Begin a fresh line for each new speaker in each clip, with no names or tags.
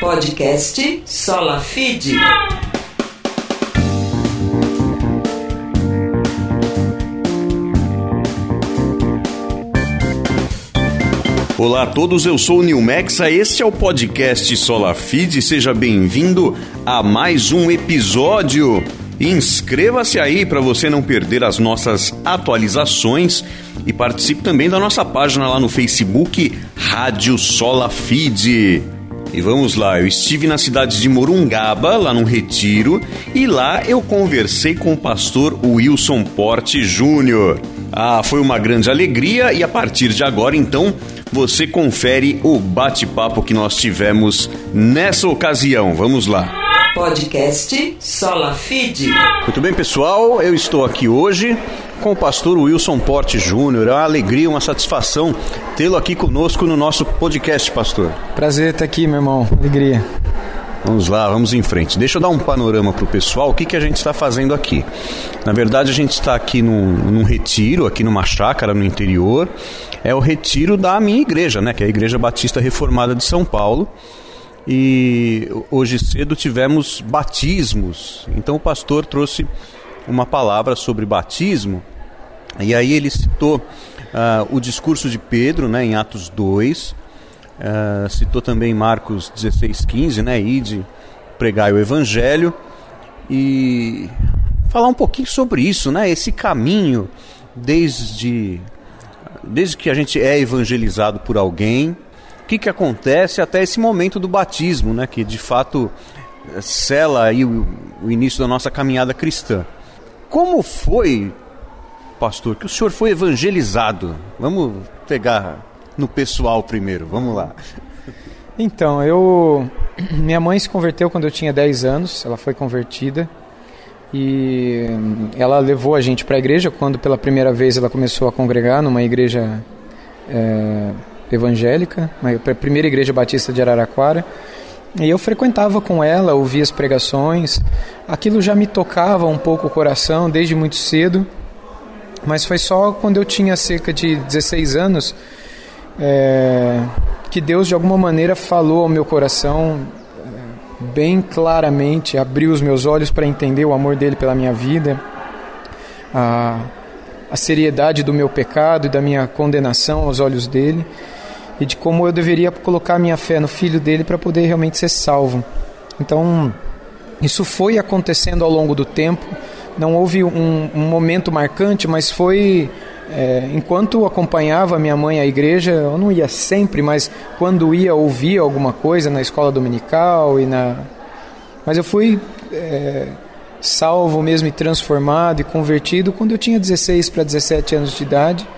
Podcast Sola Feed.
Olá a todos, eu sou o Nilmexa, este é o podcast Sola Feed, seja bem-vindo a mais um episódio. Inscreva-se aí para você não perder as nossas atualizações e participe também da nossa página lá no Facebook Rádio Sola Feed. E vamos lá, eu estive na cidade de Morungaba, lá num retiro, e lá eu conversei com o pastor Wilson Porte Júnior. Ah, foi uma grande alegria e a partir de agora, então, você confere o bate-papo que nós tivemos nessa ocasião. Vamos lá.
Podcast Sola Feed.
Muito bem, pessoal, eu estou aqui hoje com o pastor Wilson Porte Júnior. É uma alegria, uma satisfação tê-lo aqui conosco no nosso podcast, pastor.
Prazer estar aqui, meu irmão. Alegria.
Vamos lá, vamos em frente. Deixa eu dar um panorama para o pessoal, o que, que a gente está fazendo aqui. Na verdade, a gente está aqui num, num, retiro, aqui numa chácara no interior. É o retiro da minha igreja, né? Que é a Igreja Batista Reformada de São Paulo. E hoje cedo tivemos batismos. Então o pastor trouxe uma palavra sobre batismo. E aí ele citou uh, o discurso de Pedro, né, em Atos 2, Uh, citou também Marcos 16, 15, né? Ide, pregai o Evangelho e falar um pouquinho sobre isso, né? Esse caminho desde, desde que a gente é evangelizado por alguém, que, que acontece até esse momento do batismo, né? Que de fato sela aí o, o início da nossa caminhada cristã. Como foi, pastor, que o senhor foi evangelizado? Vamos pegar no pessoal primeiro. Vamos lá.
Então, eu. Minha mãe se converteu quando eu tinha 10 anos, ela foi convertida. E ela levou a gente para a igreja quando pela primeira vez ela começou a congregar numa igreja é, evangélica, a primeira igreja batista de Araraquara. E eu frequentava com ela, ouvia as pregações. Aquilo já me tocava um pouco o coração desde muito cedo. Mas foi só quando eu tinha cerca de 16 anos é, que Deus de alguma maneira falou ao meu coração é, bem claramente, abriu os meus olhos para entender o amor dele pela minha vida, a, a seriedade do meu pecado e da minha condenação aos olhos dele e de como eu deveria colocar minha fé no filho dele para poder realmente ser salvo. Então, isso foi acontecendo ao longo do tempo. Não houve um, um momento marcante, mas foi é, enquanto acompanhava minha mãe à igreja, eu não ia sempre, mas quando ia ouvir alguma coisa na escola dominical e na. Mas eu fui é, salvo mesmo e transformado e convertido quando eu tinha 16 para 17 anos de idade.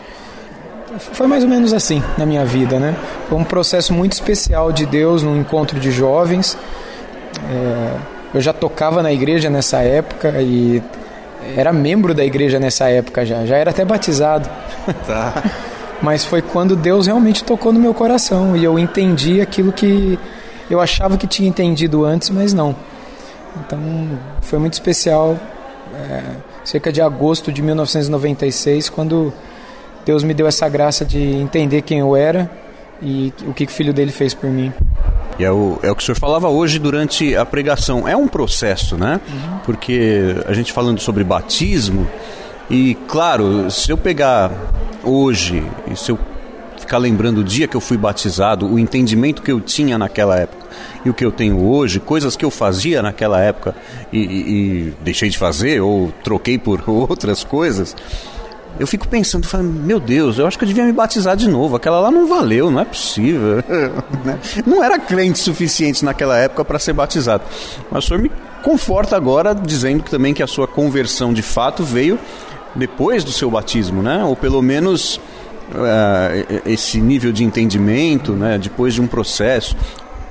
Foi mais ou menos assim na minha vida, né? Foi um processo muito especial de Deus num encontro de jovens. É, eu já tocava na igreja nessa época e era membro da igreja nessa época já, já era até batizado. Tá. Mas foi quando Deus realmente tocou no meu coração e eu entendi aquilo que eu achava que tinha entendido antes, mas não. Então foi muito especial, é, cerca de agosto de 1996, quando Deus me deu essa graça de entender quem eu era e o que o filho dele fez por mim.
E é o, é o que o senhor falava hoje durante a pregação. É um processo, né? Uhum. Porque a gente falando sobre batismo, e claro, se eu pegar hoje, e se eu ficar lembrando o dia que eu fui batizado, o entendimento que eu tinha naquela época e o que eu tenho hoje, coisas que eu fazia naquela época e, e, e deixei de fazer ou troquei por outras coisas, eu fico pensando, falando, meu Deus, eu acho que eu devia me batizar de novo. Aquela lá não valeu, não é possível. Né? não era crente suficiente naquela época para ser batizado. Mas o senhor me conforta agora dizendo que também que a sua conversão de fato veio depois do seu batismo, né? Ou pelo menos uh, esse nível de entendimento, né? Depois de um processo.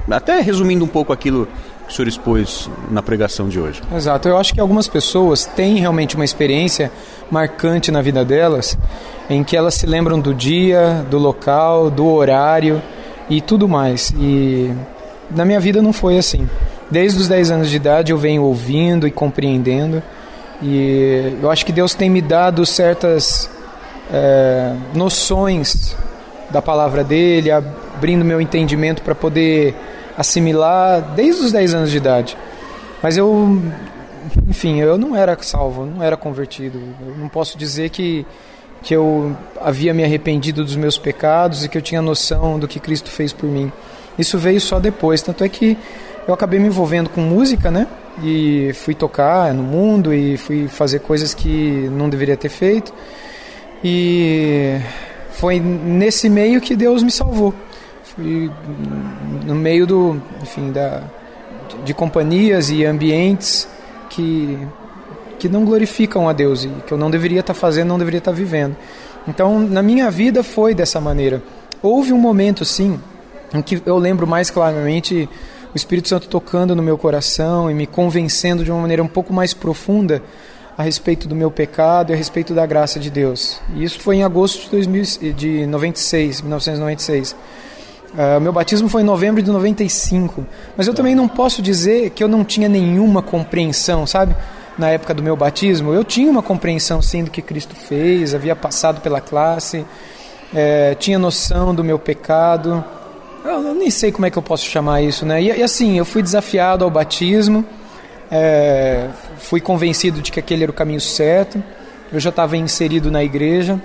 Até resumindo um pouco aquilo o senhor expôs na pregação de hoje.
Exato. Eu acho que algumas pessoas têm realmente uma experiência marcante na vida delas em que elas se lembram do dia, do local, do horário e tudo mais. E na minha vida não foi assim. Desde os 10 anos de idade eu venho ouvindo e compreendendo. E eu acho que Deus tem me dado certas é, noções da palavra dele, abrindo meu entendimento para poder assimilar desde os 10 anos de idade. Mas eu, enfim, eu não era salvo, não era convertido. Eu não posso dizer que, que eu havia me arrependido dos meus pecados e que eu tinha noção do que Cristo fez por mim. Isso veio só depois, tanto é que eu acabei me envolvendo com música, né? E fui tocar no mundo e fui fazer coisas que não deveria ter feito. E foi nesse meio que Deus me salvou. Fui no meio do, enfim, da de companhias e ambientes que que não glorificam a Deus e que eu não deveria estar fazendo, não deveria estar vivendo. Então, na minha vida foi dessa maneira. Houve um momento, sim, em que eu lembro mais claramente o Espírito Santo tocando no meu coração e me convencendo de uma maneira um pouco mais profunda a respeito do meu pecado e a respeito da graça de Deus. E isso foi em agosto de, 2000, de 96, 1996. Uh, meu batismo foi em novembro de 95. Mas eu também não posso dizer que eu não tinha nenhuma compreensão, sabe? Na época do meu batismo, eu tinha uma compreensão sim do que Cristo fez, havia passado pela classe, é, tinha noção do meu pecado. Eu, eu, nem sei como é que eu posso chamar isso, né? E, e assim, eu fui desafiado ao batismo, é, fui convencido de que aquele era o caminho certo. Eu já estava inserido na igreja,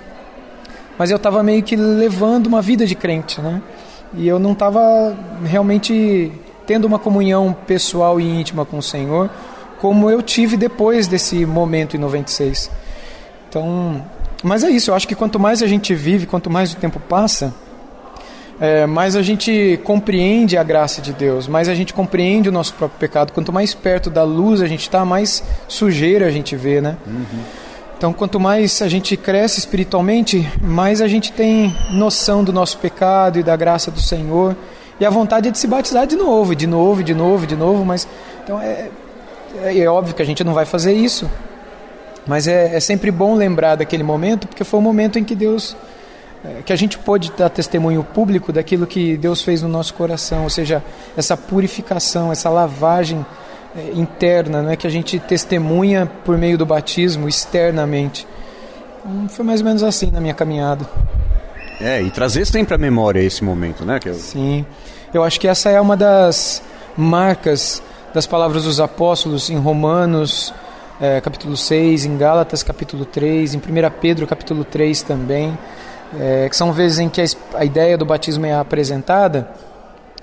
mas eu estava meio que levando uma vida de crente, né? E eu não estava realmente tendo uma comunhão pessoal e íntima com o Senhor como eu tive depois desse momento em 96. Então, mas é isso, eu acho que quanto mais a gente vive, quanto mais o tempo passa, é, mais a gente compreende a graça de Deus, mais a gente compreende o nosso próprio pecado. Quanto mais perto da luz a gente está, mais sujeira a gente vê, né? Uhum. Então, quanto mais a gente cresce espiritualmente, mais a gente tem noção do nosso pecado e da graça do Senhor e a vontade é de se batizar de novo, de novo, de novo, de novo. Mas então é, é, é óbvio que a gente não vai fazer isso, mas é, é, sempre bom lembrar daquele momento, porque foi o momento em que Deus é, que a gente pôde dar testemunho público daquilo que Deus fez no nosso coração, ou seja, essa purificação, essa lavagem interna, não é que a gente testemunha por meio do batismo externamente. Então, foi mais ou menos assim na minha caminhada.
É, e trazer sempre a memória esse momento, né? Que eu...
Sim. Eu acho que essa é uma das marcas das palavras dos apóstolos em Romanos, é, capítulo 6, em Gálatas, capítulo 3, em 1 Pedro, capítulo 3 também, é, que são vezes em que a, a ideia do batismo é apresentada.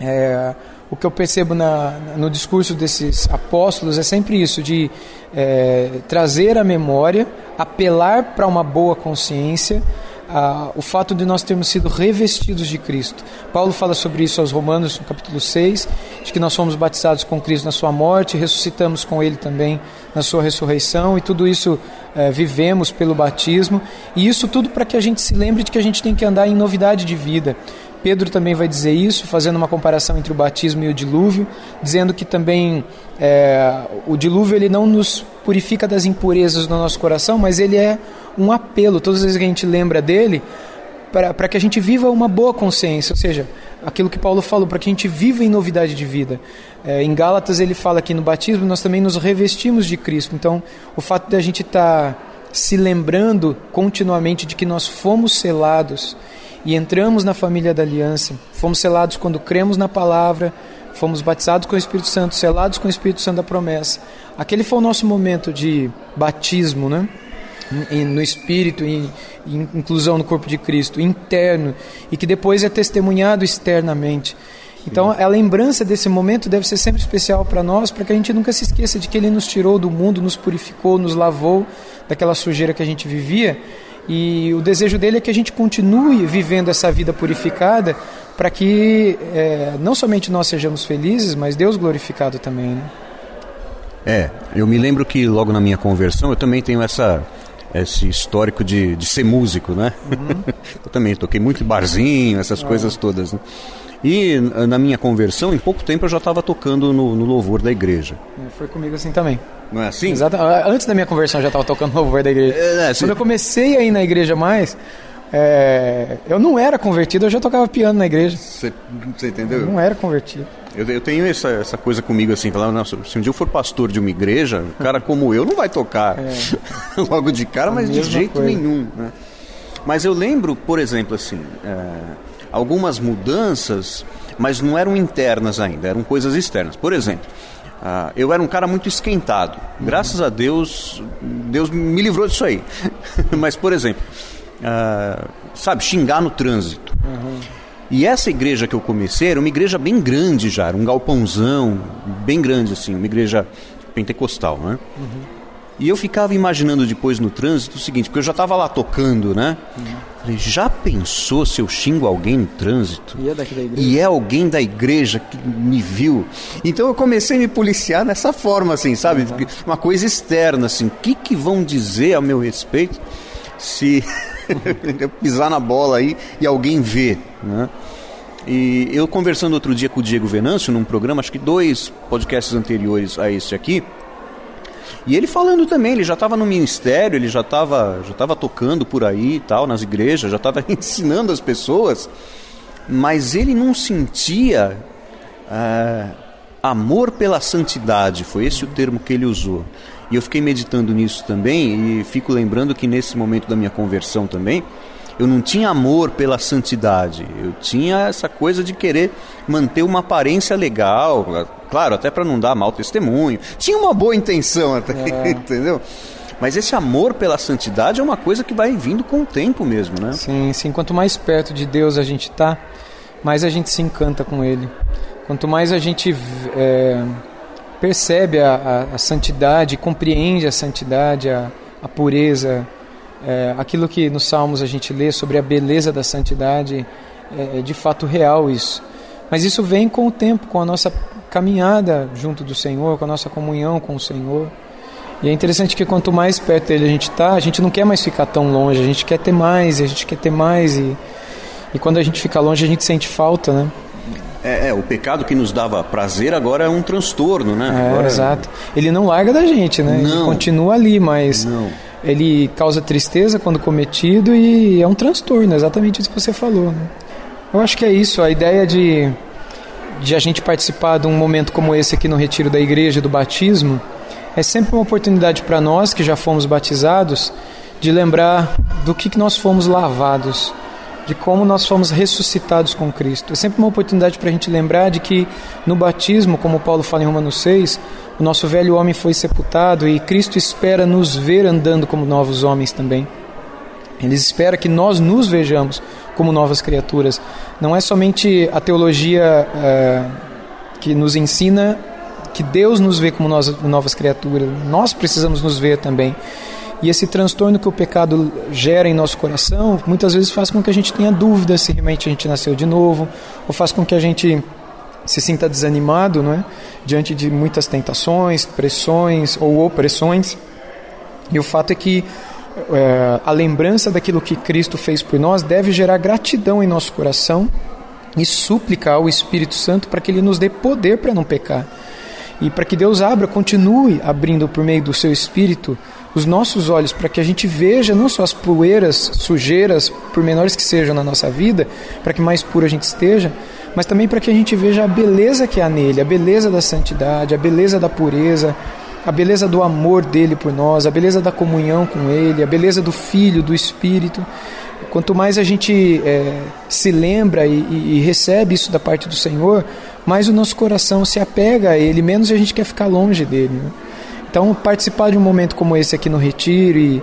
É, o que eu percebo na, no discurso desses apóstolos é sempre isso, de é, trazer a memória, apelar para uma boa consciência, a, o fato de nós termos sido revestidos de Cristo. Paulo fala sobre isso aos Romanos, no capítulo 6, de que nós fomos batizados com Cristo na sua morte, ressuscitamos com Ele também na sua ressurreição, e tudo isso é, vivemos pelo batismo, e isso tudo para que a gente se lembre de que a gente tem que andar em novidade de vida. Pedro também vai dizer isso, fazendo uma comparação entre o batismo e o dilúvio, dizendo que também é, o dilúvio ele não nos purifica das impurezas do nosso coração, mas ele é um apelo, todas as vezes que a gente lembra dele, para que a gente viva uma boa consciência, ou seja, aquilo que Paulo falou, para que a gente viva em novidade de vida. É, em Gálatas ele fala que no batismo nós também nos revestimos de Cristo, então o fato de a gente estar tá se lembrando continuamente de que nós fomos selados e entramos na família da aliança. Fomos selados quando cremos na palavra, fomos batizados com o Espírito Santo, selados com o Espírito Santo da promessa. Aquele foi o nosso momento de batismo, né? no espírito, em, em inclusão no corpo de Cristo, interno, e que depois é testemunhado externamente. Então, a lembrança desse momento deve ser sempre especial para nós, para que a gente nunca se esqueça de que Ele nos tirou do mundo, nos purificou, nos lavou daquela sujeira que a gente vivia e o desejo dele é que a gente continue vivendo essa vida purificada para que é, não somente nós sejamos felizes, mas Deus glorificado também. Né?
É, eu me lembro que logo na minha conversão eu também tenho essa esse histórico de, de ser músico, né? Uhum. eu também toquei muito barzinho, essas ah. coisas todas. Né? E na minha conversão, em pouco tempo eu já estava tocando no, no, louvor da igreja.
Foi comigo assim também.
Não é assim?
Exato. Antes da minha conversão eu já estava tocando no louvor da igreja. É, é, Quando eu comecei a ir na igreja mais, é, eu não era convertido, eu já tocava piano na igreja.
Você entendeu?
Eu não era convertido.
Eu, eu tenho essa, essa coisa comigo assim, falando, se um dia eu for pastor de uma igreja, um cara como eu não vai tocar é. logo de cara, mas de jeito coisa. nenhum. Né? Mas eu lembro, por exemplo, assim, é, algumas mudanças, mas não eram internas ainda, eram coisas externas. Por exemplo, uh, eu era um cara muito esquentado. Graças a Deus, Deus me livrou disso aí. mas, por exemplo, uh, sabe, xingar no trânsito. Uhum. E essa igreja que eu comecei era uma igreja bem grande já, era um galpãozão, bem grande assim, uma igreja pentecostal, né? Uhum. E eu ficava imaginando depois no trânsito o seguinte, porque eu já estava lá tocando, né? Uhum. Falei, já pensou se eu xingo alguém no trânsito?
E é daqui da igreja?
E é alguém da igreja que me viu. Então eu comecei a me policiar nessa forma, assim, sabe? Uhum. Uma coisa externa, assim. O que, que vão dizer a meu respeito se eu pisar na bola aí e alguém vê, né? E eu conversando outro dia com o Diego Venâncio, num programa, acho que dois podcasts anteriores a este aqui, e ele falando também, ele já estava no ministério, ele já estava já tava tocando por aí e tal, nas igrejas, já estava ensinando as pessoas, mas ele não sentia é, amor pela santidade, foi esse o termo que ele usou. E eu fiquei meditando nisso também e fico lembrando que nesse momento da minha conversão também, eu não tinha amor pela santidade, eu tinha essa coisa de querer manter uma aparência legal, claro, até para não dar mau testemunho. Tinha uma boa intenção até, é. entendeu? Mas esse amor pela santidade é uma coisa que vai vindo com o tempo mesmo, né?
Sim, sim. Quanto mais perto de Deus a gente tá, mais a gente se encanta com Ele. Quanto mais a gente é, percebe a, a, a, santidade, compreende a santidade, a, a pureza, é, aquilo que nos Salmos a gente lê sobre a beleza da santidade é, é, de fato real isso. Mas isso vem com o tempo, com a nossa caminhada junto do Senhor, com a nossa comunhão com o Senhor. E é interessante que quanto mais perto dele a gente está, a gente não quer mais ficar tão longe, a gente quer ter mais, a gente quer ter mais. E, e quando a gente fica longe, a gente sente falta, né?
É, é, o pecado que nos dava prazer agora é um transtorno, né?
É,
agora...
exato. Ele não larga da gente, né?
Não.
Ele continua ali, mas não ele causa tristeza quando cometido e é um transtorno, exatamente isso que você falou. Né? Eu acho que é isso, a ideia de, de a gente participar de um momento como esse aqui no retiro da igreja, do batismo, é sempre uma oportunidade para nós que já fomos batizados de lembrar do que, que nós fomos lavados, de como nós fomos ressuscitados com Cristo. É sempre uma oportunidade para a gente lembrar de que no batismo, como Paulo fala em Romanos 6, o nosso velho homem foi sepultado e Cristo espera nos ver andando como novos homens também. Ele espera que nós nos vejamos como novas criaturas. Não é somente a teologia uh, que nos ensina que Deus nos vê como nós, novas criaturas, nós precisamos nos ver também. E esse transtorno que o pecado gera em nosso coração muitas vezes faz com que a gente tenha dúvidas se realmente a gente nasceu de novo, ou faz com que a gente se sinta desanimado não é? diante de muitas tentações, pressões ou opressões. E o fato é que é, a lembrança daquilo que Cristo fez por nós deve gerar gratidão em nosso coração e súplica ao Espírito Santo para que ele nos dê poder para não pecar. E para que Deus abra, continue abrindo por meio do seu Espírito os nossos olhos para que a gente veja não só as poeiras, sujeiras, por menores que sejam na nossa vida, para que mais puro a gente esteja, mas também para que a gente veja a beleza que há nele, a beleza da santidade, a beleza da pureza, a beleza do amor dele por nós, a beleza da comunhão com ele, a beleza do Filho, do Espírito. Quanto mais a gente é, se lembra e, e, recebe isso da parte do Senhor, mais o nosso coração se apega a Ele, menos a gente quer ficar longe dele. Né? Então, participar de um momento como esse aqui no Retiro e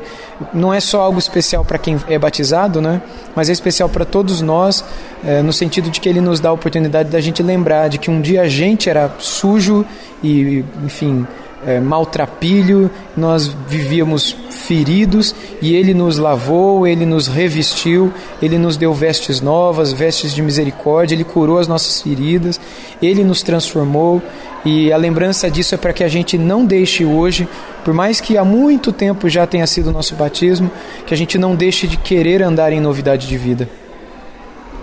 não é só algo especial para quem é batizado, né? Mas é especial para todos nós, é, no sentido de que ele nos dá a oportunidade da gente lembrar de que um dia a gente era sujo e, enfim, é, maltrapilho, nós vivíamos feridos e Ele nos lavou, Ele nos revestiu, Ele nos deu vestes novas, vestes de misericórdia, Ele curou as nossas feridas, Ele nos transformou e a lembrança disso é para que a gente não deixe hoje, por mais que há muito tempo já tenha sido o nosso batismo, que a gente não deixe de querer andar em novidade de vida.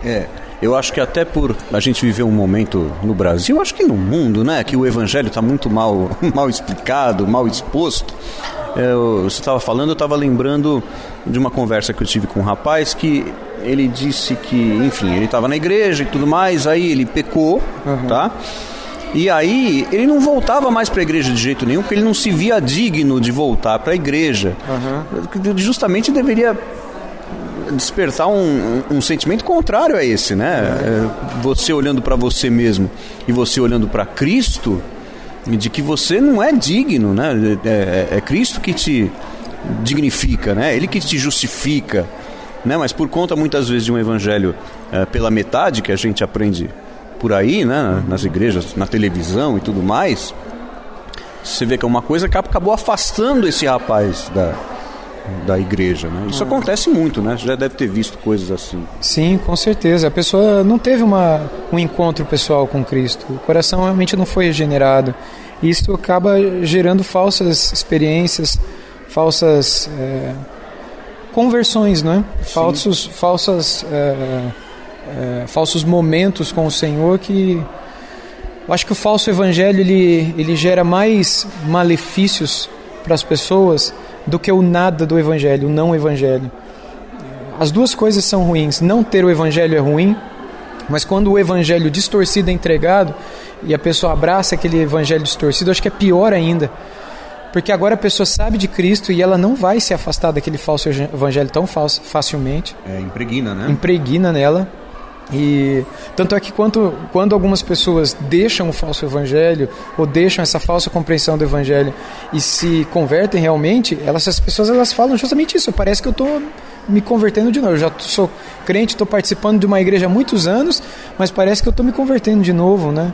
É, eu acho que até por a gente viver um momento no Brasil, acho que no mundo, né, que o evangelho está muito mal, mal explicado, mal exposto. Eu, você estava falando, eu estava lembrando de uma conversa que eu tive com um rapaz que ele disse que, enfim, ele estava na igreja e tudo mais, aí ele pecou, uhum. tá? E aí ele não voltava mais para a igreja de jeito nenhum, porque ele não se via digno de voltar para a igreja. Uhum. Justamente deveria despertar um, um, sentimento contrário a esse, né? É, você olhando para você mesmo e você olhando para Cristo, de que você não é digno, né? É, é, é, Cristo que te dignifica, né? Ele que te justifica, né? Mas por conta muitas vezes de um evangelho é, pela metade que a gente aprende por aí, né? Nas igrejas, na televisão e tudo mais, você vê que é uma coisa que acabou afastando esse rapaz da, da igreja. Né? Isso ah. acontece muito, né? Você já deve ter visto coisas assim.
Sim, com certeza. A pessoa não teve uma, um encontro pessoal com Cristo. O coração realmente não foi regenerado. E isso acaba gerando falsas experiências, falsas é, conversões, não é? Falsos, falsas, é, é, falsos momentos com o Senhor que eu acho que o falso evangelho ele, ele gera mais malefícios para as pessoas do que o nada do evangelho, o não evangelho. As duas coisas são ruins. Não ter o evangelho é ruim, mas quando o evangelho distorcido é entregado e a pessoa abraça aquele evangelho distorcido, acho que é pior ainda. Porque agora a pessoa sabe de Cristo e ela não vai se afastar daquele falso evangelho tão facilmente.
É, impregna, né?
Impregna nela. E tanto é que quando, quando algumas pessoas deixam o falso evangelho ou deixam essa falsa compreensão do evangelho e se convertem realmente, elas, essas pessoas elas falam justamente isso. Parece que eu estou me convertendo de novo. Eu já sou crente, estou participando de uma igreja há muitos anos, mas parece que eu estou me convertendo de novo, né?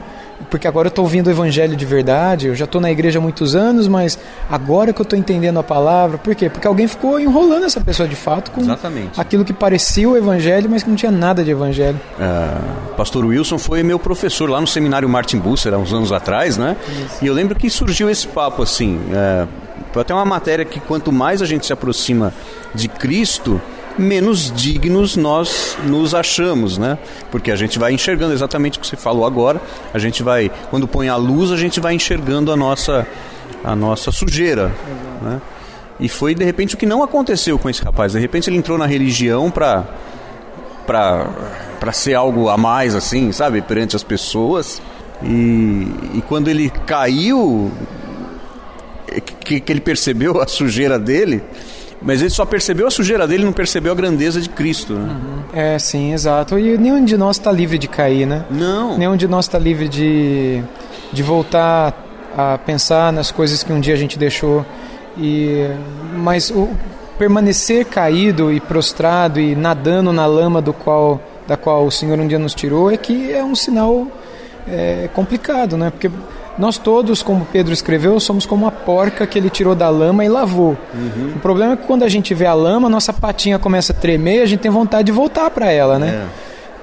Porque agora eu estou ouvindo o evangelho de verdade, eu já estou na igreja há muitos anos, mas agora que eu estou entendendo a palavra, por quê? Porque alguém ficou enrolando essa pessoa de fato com
Exatamente.
aquilo que parecia o evangelho, mas que não tinha nada de evangelho.
Uh, Pastor Wilson foi meu professor lá no seminário Martin Busser, há uns anos atrás, né? Isso. E eu lembro que surgiu esse papo assim, uh, até uma matéria que quanto mais a gente se aproxima de Cristo, menos dignos nós nos achamos, né? Porque a gente vai enxergando exatamente o que você falou agora. A gente vai, quando põe a luz, a gente vai enxergando a nossa, a nossa sujeira, né? E foi de repente o que não aconteceu com esse rapaz. De repente ele entrou na religião para para para ser algo a mais assim, sabe, perante as pessoas. E, e quando ele caiu, que, que ele percebeu a sujeira dele, mas ele só percebeu a sujeira dele, não percebeu a grandeza de Cristo. Né? Uhum.
É, sim, exato. E nenhum de nós está livre de cair, né?
Não.
Nenhum de nós está livre de, de voltar a pensar nas coisas que um dia a gente deixou. E, mas o permanecer caído e prostrado e nadando na lama do qual, da qual o Senhor um dia nos tirou é que é um sinal é, complicado, né? Porque nós todos, como Pedro escreveu, somos como a porca que ele tirou da lama e lavou. Uhum. O problema é que quando a gente vê a lama, nossa patinha começa a tremer e a gente tem vontade de voltar para ela, né?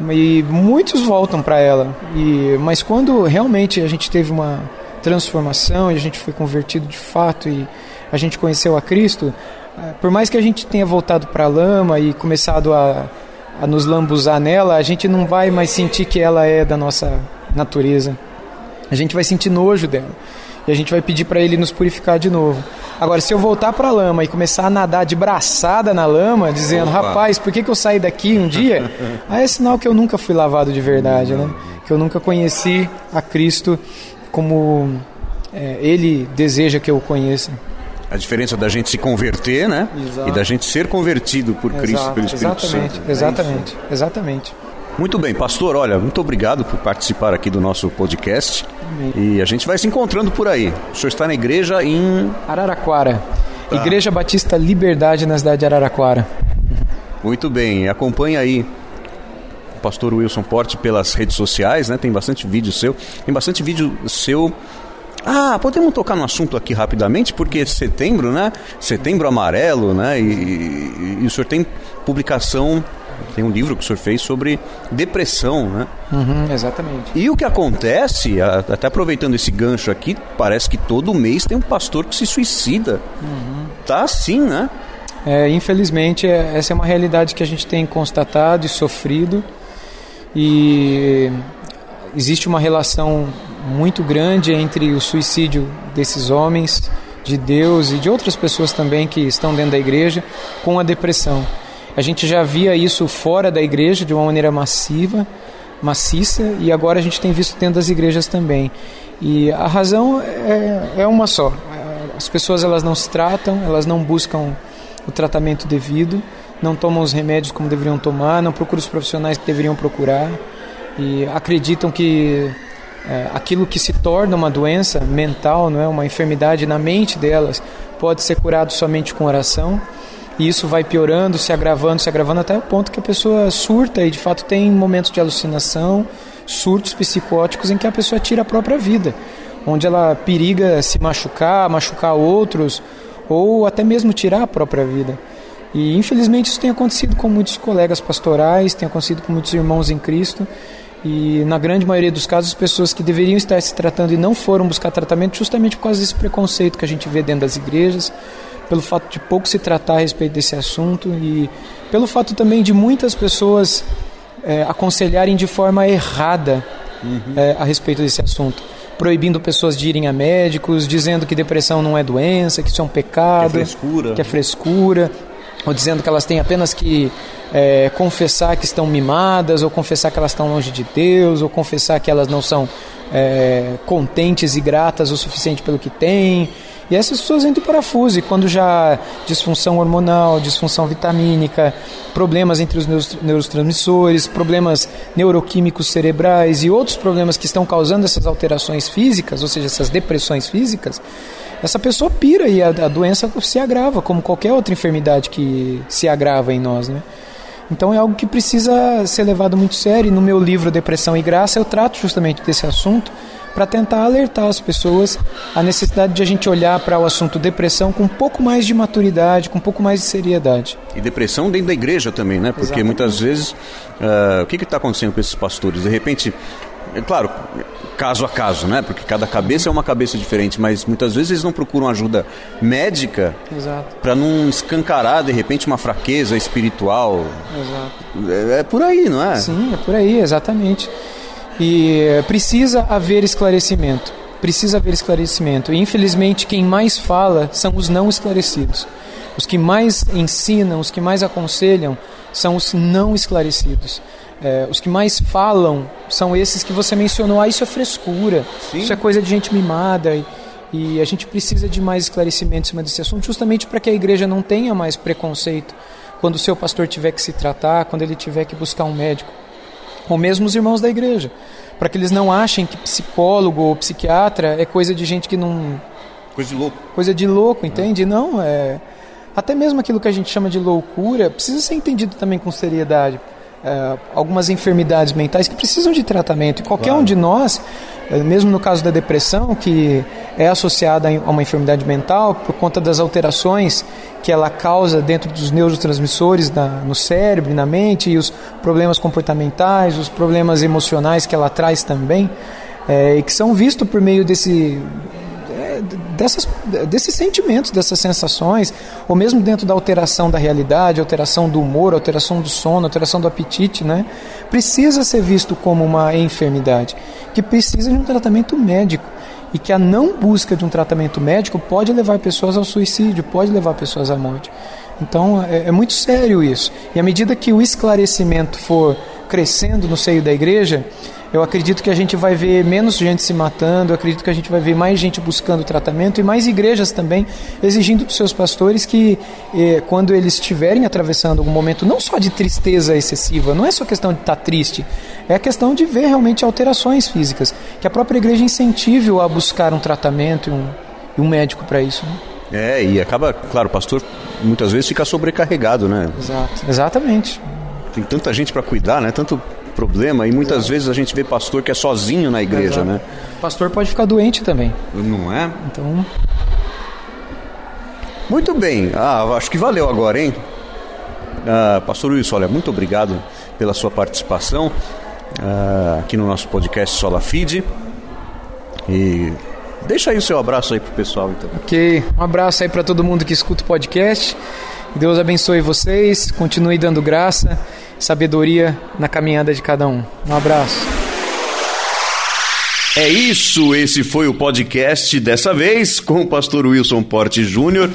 É. E muitos voltam para ela. E, mas quando realmente a gente teve uma transformação e a gente foi convertido de fato e a gente conheceu a Cristo, eh, por mais que a gente tenha voltado para a lama e começado a, a nos lambuzar nela, a gente não vai mais sentir que ela é da nossa natureza a gente vai sentir nojo dela. E a gente vai pedir para ele nos purificar de novo. Agora, se eu voltar para a lama e começar a nadar de braçada na lama, dizendo, Opa. rapaz, por que, que eu saí daqui um dia? Aí é sinal que eu nunca fui lavado de verdade, né? Que eu nunca conheci a Cristo como é, Ele deseja que eu o conheça.
A diferença da gente se converter, né? Exato. E da gente ser convertido por Exato. Cristo, pelo Espírito
exatamente,
Santo.
Exatamente, é exatamente.
Muito bem, pastor, olha, muito obrigado por participar aqui do nosso podcast. Amém. E a gente vai se encontrando por aí. O senhor está na igreja em.
Araraquara. Tá. Igreja Batista Liberdade na cidade de Araraquara.
Muito bem, acompanhe aí o pastor Wilson Porte pelas redes sociais, né? Tem bastante vídeo seu. Tem bastante vídeo seu. Ah, podemos tocar no assunto aqui rapidamente, porque setembro, né? Setembro amarelo, né? E, e, e o senhor tem publicação tem um livro que o senhor fez sobre depressão, né?
Uhum, exatamente.
E o que acontece, até aproveitando esse gancho aqui, parece que todo mês tem um pastor que se suicida. Uhum. Tá assim, né?
É, infelizmente, é, essa é uma realidade que a gente tem constatado e sofrido. E existe uma relação muito grande entre o suicídio desses homens, de Deus e de outras pessoas também que estão dentro da igreja com a depressão. A gente já via isso fora da igreja de uma maneira massiva, maciça, e agora a gente tem visto dentro das igrejas também. E a razão é, é uma só. As pessoas elas não se tratam, elas não buscam o tratamento devido, não tomam os remédios como deveriam tomar, não procuram os profissionais que deveriam procurar e acreditam que é, aquilo que se torna uma doença mental, não é, uma enfermidade na mente delas, pode ser curado somente com oração. E isso vai piorando, se agravando, se agravando até o ponto que a pessoa surta e de fato tem momentos de alucinação, surtos psicóticos em que a pessoa tira a própria vida, onde ela periga se machucar, machucar outros ou até mesmo tirar a própria vida. E infelizmente isso tem acontecido com muitos colegas pastorais, tem acontecido com muitos irmãos em Cristo. E na grande maioria dos casos, pessoas que deveriam estar se tratando e não foram buscar tratamento justamente por causa desse preconceito que a gente vê dentro das igrejas, pelo fato de pouco se tratar a respeito desse assunto e pelo fato também de muitas pessoas é, aconselharem de forma errada uhum. é, a respeito desse assunto. Proibindo pessoas de irem a médicos, dizendo que depressão não é doença, que isso é um pecado,
que é frescura,
que é frescura ou dizendo que elas têm apenas que é, confessar que estão mimadas, ou confessar que elas estão longe de Deus, ou confessar que elas não são é, contentes e gratas o suficiente pelo que têm. E essas pessoas entram em parafuso, e quando já disfunção hormonal, disfunção vitamínica, problemas entre os neurotransmissores, problemas neuroquímicos cerebrais e outros problemas que estão causando essas alterações físicas, ou seja, essas depressões físicas, essa pessoa pira e a, a doença se agrava, como qualquer outra enfermidade que se agrava em nós, né? Então é algo que precisa ser levado muito sério. E no meu livro Depressão e Graça eu trato justamente desse assunto para tentar alertar as pessoas a necessidade de a gente olhar para o assunto depressão com um pouco mais de maturidade, com um pouco mais de seriedade.
E depressão dentro da igreja também, né? Porque Exatamente. muitas vezes uh, o que está acontecendo com esses pastores? De repente é claro, caso a caso, né? Porque cada cabeça é uma cabeça diferente, mas muitas vezes eles não procuram ajuda médica para não escancarar de repente uma fraqueza espiritual. Exato. É, é, por aí, não é?
Sim, é por aí, exatamente. E precisa haver esclarecimento. Precisa haver esclarecimento. E infelizmente quem mais fala são os não esclarecidos. Os que mais ensinam, os que mais aconselham são os não esclarecidos. É, os que mais falam são esses que você mencionou. Ah, isso é frescura, Sim. isso é coisa de gente mimada. E, e a gente precisa de mais esclarecimento em cima desse assunto, justamente para que a igreja não tenha mais preconceito quando o seu pastor tiver que se tratar, quando ele tiver que buscar um médico. Ou mesmo os irmãos da igreja. Para que eles não achem que psicólogo ou psiquiatra é coisa de gente que não.
Coisa de louco.
Coisa de louco, entende? Não, é. Até mesmo aquilo que a gente chama de loucura precisa ser entendido também com seriedade é, algumas enfermidades mentais que precisam de tratamento. E qualquer claro. um de nós, é, mesmo no caso da depressão, que é associada a uma enfermidade mental por conta das alterações que ela causa dentro dos neurotransmissores na, no cérebro e na mente, e os problemas comportamentais, os problemas emocionais que ela traz também, é, e que são vistos por meio desse dessas, desses sentimentos, dessas sensações, ou mesmo dentro da alteração da realidade, alteração do humor, alteração do sono, alteração do apetite, né? precisa ser visto como uma enfermidade, que precisa de um tratamento médico e que a não busca de um tratamento médico pode levar pessoas ao suicídio, pode levar pessoas à morte. Então é, é muito sério isso. E à medida que o esclarecimento for crescendo no seio da igreja, eu acredito que a gente vai ver menos gente se matando, eu acredito que a gente vai ver mais gente buscando tratamento e mais igrejas também exigindo dos seus pastores que, eh, quando eles estiverem atravessando algum momento, não só de tristeza excessiva, não é só questão de estar tá triste, é a questão de ver realmente alterações físicas, que a própria igreja incentive-o a buscar um tratamento e um, e um médico para isso. Né?
É, e acaba, claro, o pastor muitas vezes fica sobrecarregado, né?
Exato, exatamente.
Tem tanta gente para cuidar, né? Tanto problema e muitas vezes a gente vê pastor que é sozinho na igreja, Exato. né?
Pastor pode ficar doente também.
Não é?
Então.
Muito bem. Ah, acho que valeu agora, hein? Ah, pastor Wilson, olha, muito obrigado pela sua participação ah, aqui no nosso podcast Sola Feed. E deixa aí o seu abraço aí pro pessoal, então.
Ok, um abraço aí para todo mundo que escuta o podcast. Deus abençoe vocês, continue dando graça, sabedoria na caminhada de cada um. Um abraço.
É isso, esse foi o podcast dessa vez com o pastor Wilson Porte Júnior.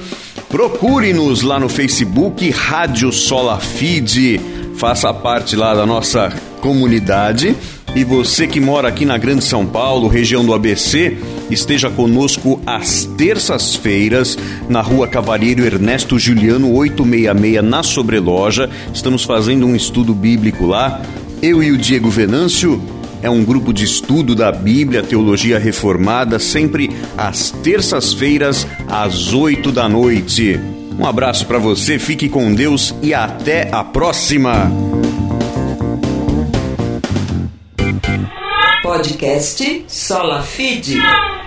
Procure-nos lá no Facebook Rádio Sola Feed, faça parte lá da nossa comunidade E você que mora aqui na Grande São Paulo, região do ABC, esteja conosco às terças-feiras na Rua Cavalheiro Ernesto Juliano 866 na Sobreloja. Estamos fazendo um estudo bíblico lá. Eu e o Diego Venâncio é um grupo de estudo da Bíblia, teologia reformada, sempre às terças-feiras, às oito da noite. Um abraço para você, fique com Deus e até a próxima!
Podcast Sola Fide.